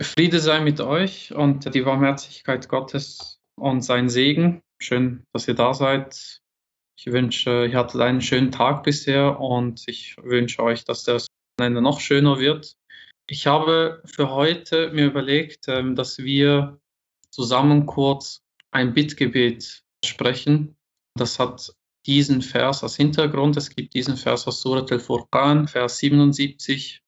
Friede sei mit euch und die Barmherzigkeit Gottes und sein Segen. Schön, dass ihr da seid. Ich wünsche, ihr hattet einen schönen Tag bisher und ich wünsche euch, dass das Wochenende noch schöner wird. Ich habe für heute mir überlegt, ähm, dass wir zusammen kurz ein Bittgebet sprechen. Das hat diesen Vers als Hintergrund. Es gibt diesen Vers aus Surat al-Furqan, Vers 77.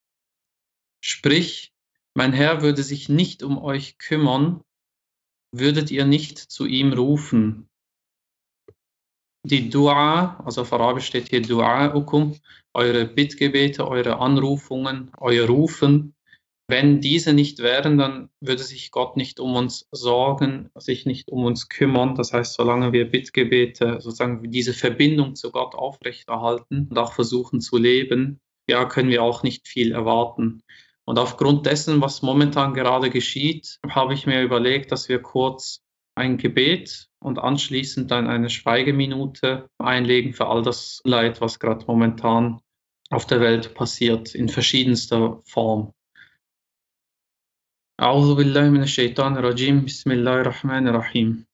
Sprich, mein Herr würde sich nicht um euch kümmern, würdet ihr nicht zu ihm rufen. Die Dua, also auf Arabisch steht hier Dua'ukum, eure Bittgebete, eure Anrufungen, euer Rufen, wenn diese nicht wären, dann würde sich Gott nicht um uns sorgen, sich nicht um uns kümmern. Das heißt, solange wir Bittgebete, sozusagen diese Verbindung zu Gott aufrechterhalten und auch versuchen zu leben, ja, können wir auch nicht viel erwarten. Und aufgrund dessen, was momentan gerade geschieht, habe ich mir überlegt, dass wir kurz ein Gebet und anschließend dann eine Schweigeminute einlegen für all das Leid, was gerade momentan auf der Welt passiert, in verschiedenster Form. أعوذ بالله من الشيطان الرجيم بسم الله الرحمن الرحيم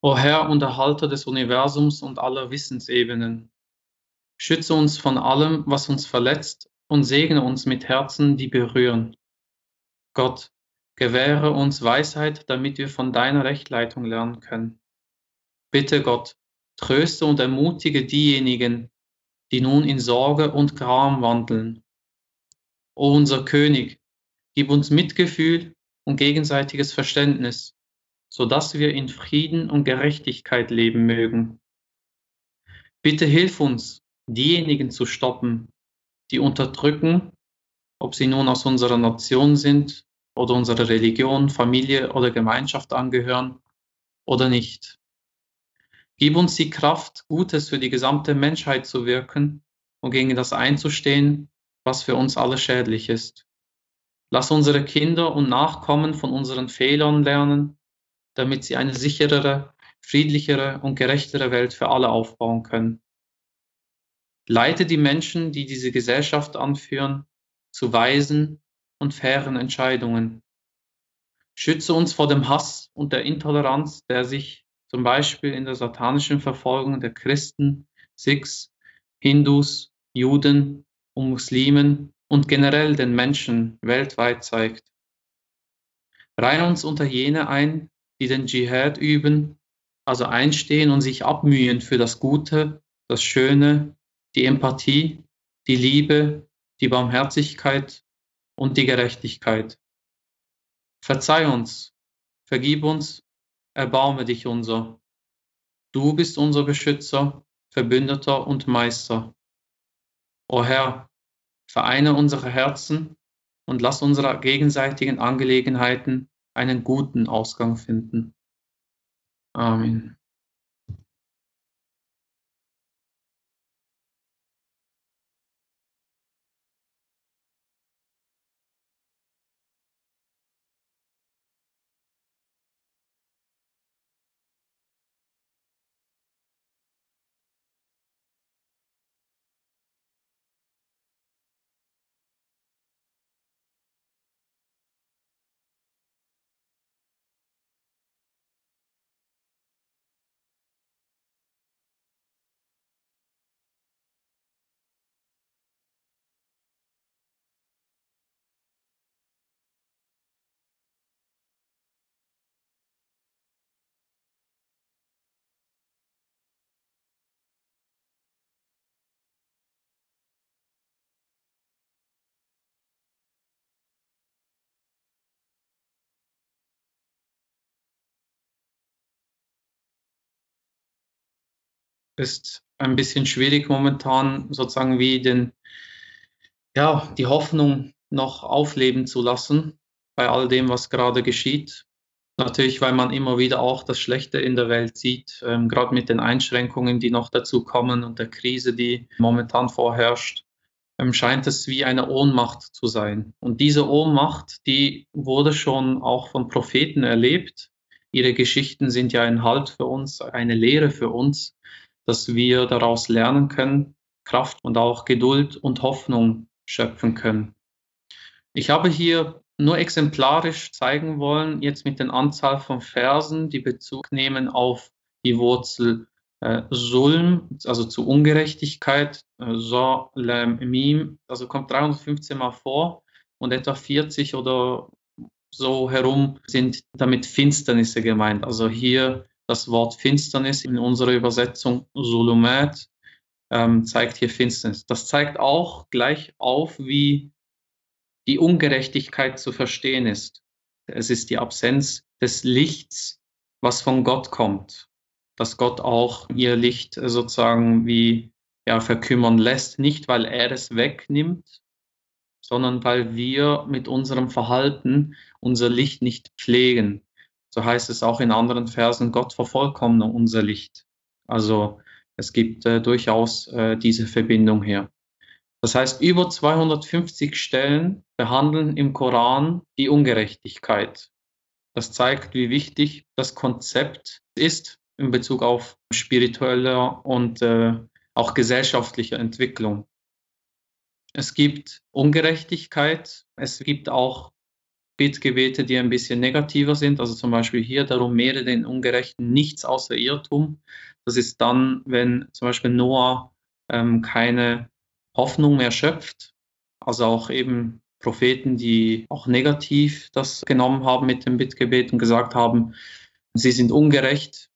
O Herr und Erhalter des Universums und aller Wissensebenen, schütze uns von allem, was uns verletzt und segne uns mit Herzen, die berühren. Gott, gewähre uns Weisheit, damit wir von deiner Rechtleitung lernen können. Bitte Gott, tröste und ermutige diejenigen, die nun in Sorge und Gram wandeln. O unser König, gib uns Mitgefühl und gegenseitiges Verständnis, so dass wir in Frieden und Gerechtigkeit leben mögen. Bitte hilf uns, diejenigen zu stoppen, die unterdrücken, ob sie nun aus unserer Nation sind oder unserer Religion, Familie oder Gemeinschaft angehören oder nicht. Gib uns die Kraft, Gutes für die gesamte Menschheit zu wirken und gegen das einzustehen, was für uns alle schädlich ist. Lass unsere Kinder und Nachkommen von unseren Fehlern lernen, damit sie eine sicherere, friedlichere und gerechtere Welt für alle aufbauen können. Leite die Menschen, die diese Gesellschaft anführen, zu weisen und fairen Entscheidungen. Schütze uns vor dem Hass und der Intoleranz, der sich zum Beispiel in der satanischen Verfolgung der Christen, Sikhs, Hindus, Juden und Muslimen und generell den Menschen weltweit zeigt. Reihe uns unter jene ein, die den Dschihad üben, also einstehen und sich abmühen für das Gute, das Schöne die Empathie, die Liebe, die Barmherzigkeit und die Gerechtigkeit. Verzeih uns, vergib uns, erbarme dich unser. Du bist unser Beschützer, Verbündeter und Meister. O Herr, vereine unsere Herzen und lass unsere gegenseitigen Angelegenheiten einen guten Ausgang finden. Amen. Ist ein bisschen schwierig momentan, sozusagen wie den, ja, die Hoffnung noch aufleben zu lassen bei all dem, was gerade geschieht. Natürlich, weil man immer wieder auch das Schlechte in der Welt sieht, ähm, gerade mit den Einschränkungen, die noch dazu kommen und der Krise, die momentan vorherrscht, ähm, scheint es wie eine Ohnmacht zu sein. Und diese Ohnmacht, die wurde schon auch von Propheten erlebt. Ihre Geschichten sind ja ein Halt für uns, eine Lehre für uns dass wir daraus lernen können, Kraft und auch Geduld und Hoffnung schöpfen können. Ich habe hier nur exemplarisch zeigen wollen, jetzt mit der Anzahl von Versen, die Bezug nehmen auf die Wurzel äh, Sulm, also zu Ungerechtigkeit, äh, so, lem, mim, also kommt 315 Mal vor und etwa 40 oder so herum sind damit Finsternisse gemeint. Also hier das Wort Finsternis in unserer Übersetzung Sulumat ähm, zeigt hier Finsternis. Das zeigt auch gleich auf, wie die Ungerechtigkeit zu verstehen ist. Es ist die Absenz des Lichts, was von Gott kommt. Dass Gott auch ihr Licht sozusagen wie ja, verkümmern lässt, nicht weil er es wegnimmt, sondern weil wir mit unserem Verhalten unser Licht nicht pflegen. So heißt es auch in anderen Versen, Gott vervollkommne unser Licht. Also es gibt äh, durchaus äh, diese Verbindung hier. Das heißt, über 250 Stellen behandeln im Koran die Ungerechtigkeit. Das zeigt, wie wichtig das Konzept ist in Bezug auf spirituelle und äh, auch gesellschaftliche Entwicklung. Es gibt Ungerechtigkeit, es gibt auch Bittgebete, die ein bisschen negativer sind. Also zum Beispiel hier, darum mehre den Ungerechten nichts außer Irrtum. Das ist dann, wenn zum Beispiel Noah ähm, keine Hoffnung mehr schöpft. Also auch eben Propheten, die auch negativ das genommen haben mit dem Bittgebet und gesagt haben, sie sind ungerecht,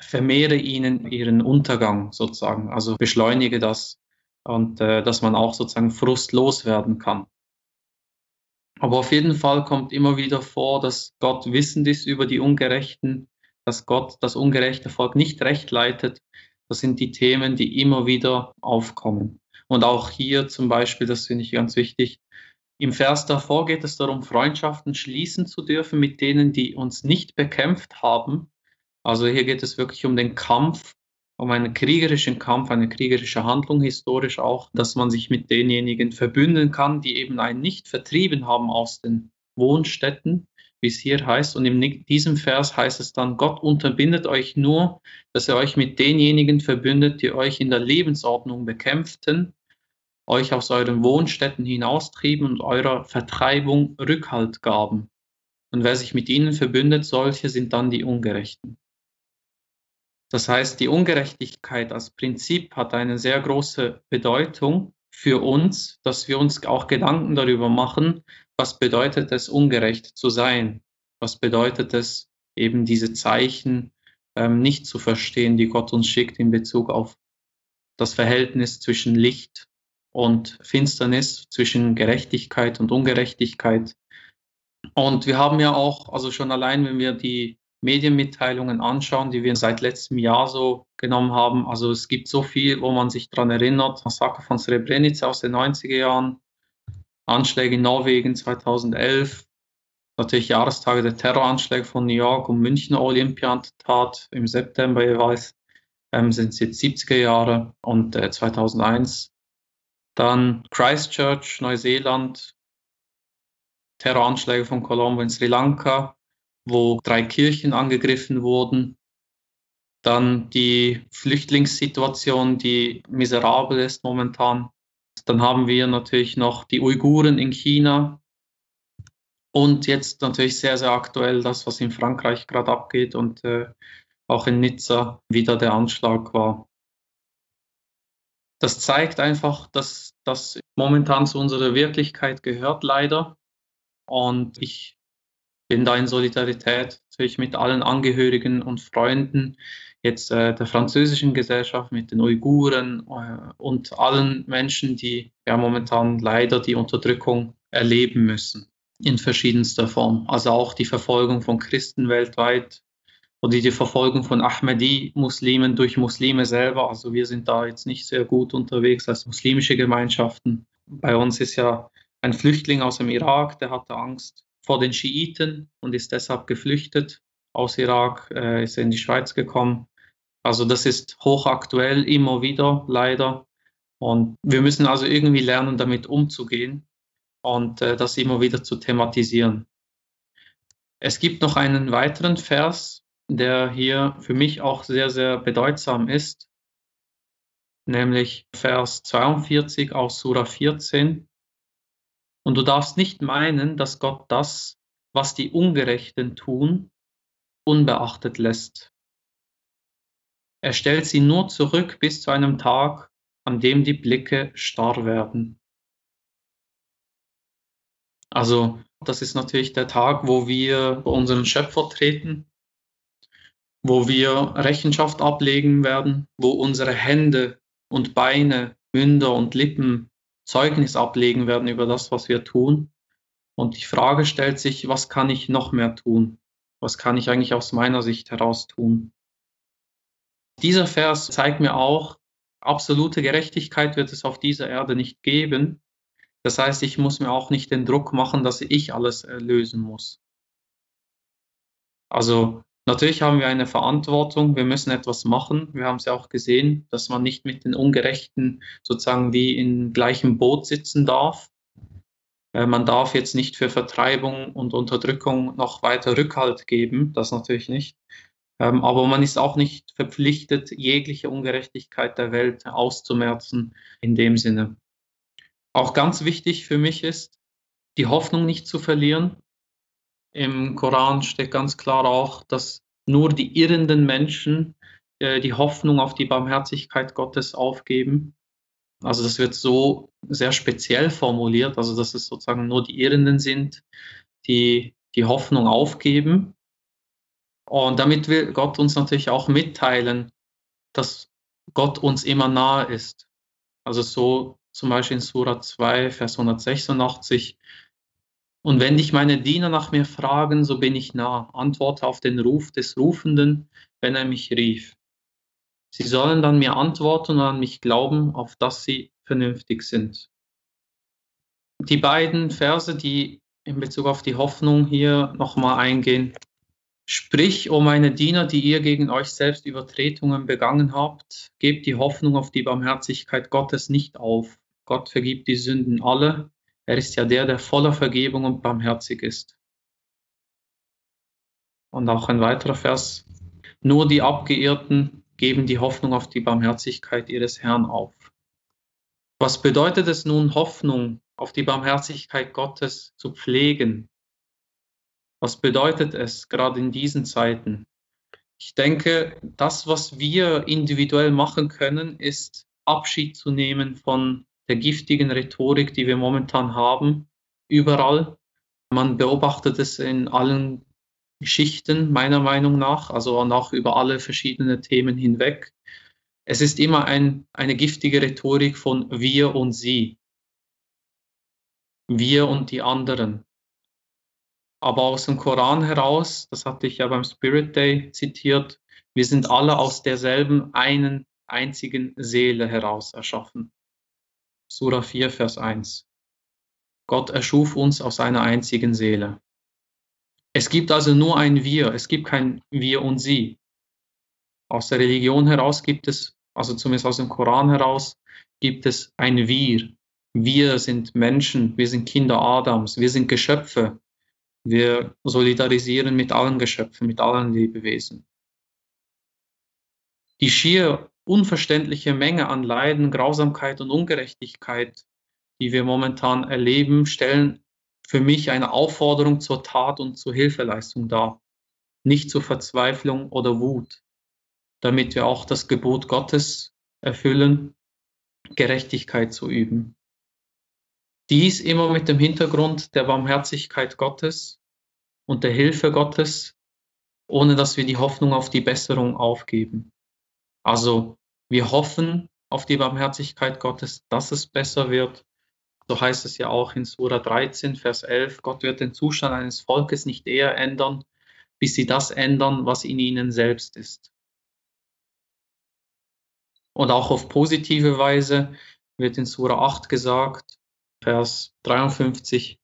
vermehre ihnen ihren Untergang sozusagen, also beschleunige das und äh, dass man auch sozusagen frustlos werden kann. Aber auf jeden Fall kommt immer wieder vor, dass Gott wissend ist über die Ungerechten, dass Gott das ungerechte Volk nicht recht leitet. Das sind die Themen, die immer wieder aufkommen. Und auch hier zum Beispiel, das finde ich ganz wichtig, im Vers davor geht es darum, Freundschaften schließen zu dürfen mit denen, die uns nicht bekämpft haben. Also hier geht es wirklich um den Kampf um einen kriegerischen Kampf, eine kriegerische Handlung historisch auch, dass man sich mit denjenigen verbünden kann, die eben einen nicht vertrieben haben aus den Wohnstätten, wie es hier heißt. Und in diesem Vers heißt es dann, Gott unterbindet euch nur, dass er euch mit denjenigen verbündet, die euch in der Lebensordnung bekämpften, euch aus euren Wohnstätten hinaustrieben und eurer Vertreibung Rückhalt gaben. Und wer sich mit ihnen verbündet, solche sind dann die Ungerechten. Das heißt, die Ungerechtigkeit als Prinzip hat eine sehr große Bedeutung für uns, dass wir uns auch Gedanken darüber machen, was bedeutet es, ungerecht zu sein? Was bedeutet es, eben diese Zeichen ähm, nicht zu verstehen, die Gott uns schickt in Bezug auf das Verhältnis zwischen Licht und Finsternis, zwischen Gerechtigkeit und Ungerechtigkeit. Und wir haben ja auch, also schon allein, wenn wir die Medienmitteilungen anschauen, die wir seit letztem Jahr so genommen haben. Also es gibt so viel, wo man sich daran erinnert. Massaker von Srebrenica aus den 90er Jahren, Anschläge in Norwegen 2011, natürlich Jahrestage der Terroranschläge von New York und München Olympiatentat im September jeweils, ähm, sind es jetzt 70er Jahre und äh, 2001. Dann Christchurch, Neuseeland, Terroranschläge von Colombo in Sri Lanka, wo drei Kirchen angegriffen wurden. Dann die Flüchtlingssituation, die miserabel ist momentan. Dann haben wir natürlich noch die Uiguren in China. Und jetzt natürlich sehr, sehr aktuell das, was in Frankreich gerade abgeht und äh, auch in Nizza wieder der Anschlag war. Das zeigt einfach, dass das momentan zu unserer Wirklichkeit gehört, leider. Und ich bin da in Solidarität natürlich mit allen Angehörigen und Freunden jetzt äh, der französischen Gesellschaft, mit den Uiguren äh, und allen Menschen, die ja momentan leider die Unterdrückung erleben müssen in verschiedenster Form. Also auch die Verfolgung von Christen weltweit oder die Verfolgung von Ahmadi-Muslimen durch Muslime selber. Also wir sind da jetzt nicht sehr gut unterwegs als muslimische Gemeinschaften. Bei uns ist ja ein Flüchtling aus dem Irak, der hatte Angst vor den Schiiten und ist deshalb geflüchtet aus Irak, äh, ist in die Schweiz gekommen. Also das ist hochaktuell immer wieder, leider. Und wir müssen also irgendwie lernen, damit umzugehen und äh, das immer wieder zu thematisieren. Es gibt noch einen weiteren Vers, der hier für mich auch sehr, sehr bedeutsam ist, nämlich Vers 42 aus Sura 14. Und du darfst nicht meinen, dass Gott das, was die Ungerechten tun, unbeachtet lässt. Er stellt sie nur zurück bis zu einem Tag, an dem die Blicke starr werden. Also das ist natürlich der Tag, wo wir bei unseren Schöpfer treten, wo wir Rechenschaft ablegen werden, wo unsere Hände und Beine, Münder und Lippen Zeugnis ablegen werden über das, was wir tun. Und die Frage stellt sich, was kann ich noch mehr tun? Was kann ich eigentlich aus meiner Sicht heraus tun? Dieser Vers zeigt mir auch, absolute Gerechtigkeit wird es auf dieser Erde nicht geben. Das heißt, ich muss mir auch nicht den Druck machen, dass ich alles lösen muss. Also natürlich haben wir eine Verantwortung, wir müssen etwas machen. Wir haben es ja auch gesehen, dass man nicht mit den Ungerechten sozusagen wie im gleichen Boot sitzen darf. Äh, man darf jetzt nicht für Vertreibung und Unterdrückung noch weiter Rückhalt geben, das natürlich nicht. Ähm, aber man ist auch nicht verpflichtet, jegliche Ungerechtigkeit der Welt auszumerzen in dem Sinne. Auch ganz wichtig für mich ist, die Hoffnung nicht zu verlieren. Im Koran steht ganz klar auch, dass nur die irrenden Menschen äh, die Hoffnung auf die Barmherzigkeit Gottes aufgeben. Also das wird so sehr speziell formuliert, also dass es sozusagen nur die Irrenden sind, die die Hoffnung aufgeben. Und damit will Gott uns natürlich auch mitteilen, dass Gott uns immer nahe ist. Also so zum Beispiel in Surah 2, Vers 186. Und wenn dich meine Diener nach mir fragen, so bin ich nah. Antworte auf den Ruf des Rufenden, wenn er mich rief. Sie sollen dann mir antworten und an mich glauben, auf dass sie vernünftig sind. Die beiden Verse, die in Bezug auf die Hoffnung hier nochmal eingehen, Sprich, o meine Diener, die ihr gegen euch selbst Übertretungen begangen habt, gebt die Hoffnung auf die Barmherzigkeit Gottes nicht auf. Gott vergibt die Sünden alle. Er ist ja der, der voller Vergebung und barmherzig ist. Und auch ein weiterer Vers. Nur die Abgeirrten geben die Hoffnung auf die Barmherzigkeit ihres Herrn auf. Was bedeutet es nun, Hoffnung auf die Barmherzigkeit Gottes zu pflegen, was bedeutet es gerade in diesen Zeiten? Ich denke, das, was wir individuell machen können, ist Abschied zu nehmen von der giftigen Rhetorik, die wir momentan haben, überall. Man beobachtet es in allen Schichten, meiner Meinung nach, also auch über alle verschiedenen Themen hinweg. Es ist immer ein, eine giftige Rhetorik von wir und sie. Wir und die anderen. Aber aus dem Koran heraus, das hatte ich ja beim Spirit Day zitiert, wir sind alle aus derselben einen einzigen Seele heraus erschaffen. Surah 4, Vers 1. Gott erschuf uns aus einer einzigen Seele. Es gibt also nur ein Wir, es gibt kein Wir und Sie. Aus der Religion heraus gibt es, also zumindest aus dem Koran heraus, gibt es ein Wir. Wir sind Menschen, wir sind Kinder Adams, wir sind Geschöpfe, wir solidarisieren mit allen Geschöpfen, mit allen Lebewesen. Die schier unverständliche Menge an Leiden, Grausamkeit und Ungerechtigkeit, die wir momentan erleben, stellen für mich eine Aufforderung zur Tat und zur Hilfeleistung dar, nicht zur Verzweiflung oder Wut, damit wir auch das Gebot Gottes erfüllen, Gerechtigkeit zu üben. Dies immer mit dem Hintergrund der Barmherzigkeit Gottes und der Hilfe Gottes, ohne dass wir die Hoffnung auf die Besserung aufgeben. Also wir hoffen auf die Barmherzigkeit Gottes, dass es besser wird. So heißt es ja auch in Sura 13, Vers 11, Gott wird den Zustand eines Volkes nicht eher ändern, bis sie das ändern, was in ihnen selbst ist. Und auch auf positive Weise wird in Sura 8 gesagt, Vers 53,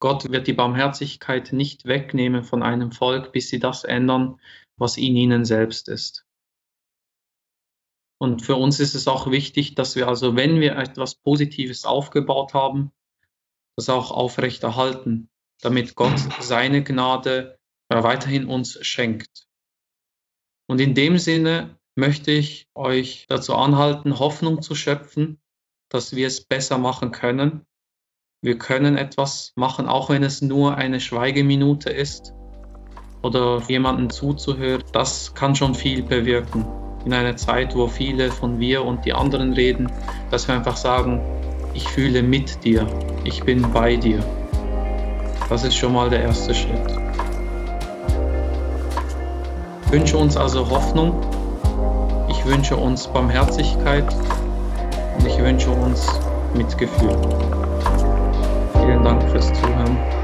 Gott wird die Barmherzigkeit nicht wegnehmen von einem Volk, bis sie das ändern, was in ihnen selbst ist. Und für uns ist es auch wichtig, dass wir also, wenn wir etwas Positives aufgebaut haben, das auch aufrechterhalten, damit Gott seine Gnade weiterhin uns schenkt. Und in dem Sinne möchte ich euch dazu anhalten, Hoffnung zu schöpfen, dass wir es besser machen können. Wir können etwas machen, auch wenn es nur eine Schweigeminute ist oder jemanden zuzuhören. Das kann schon viel bewirken. In einer Zeit, wo viele von wir und die anderen reden, dass wir einfach sagen, ich fühle mit dir, ich bin bei dir. Das ist schon mal der erste Schritt. Ich wünsche uns also Hoffnung, ich wünsche uns Barmherzigkeit und ich wünsche uns Mitgefühl. Vielen Dank fürs Zuhören.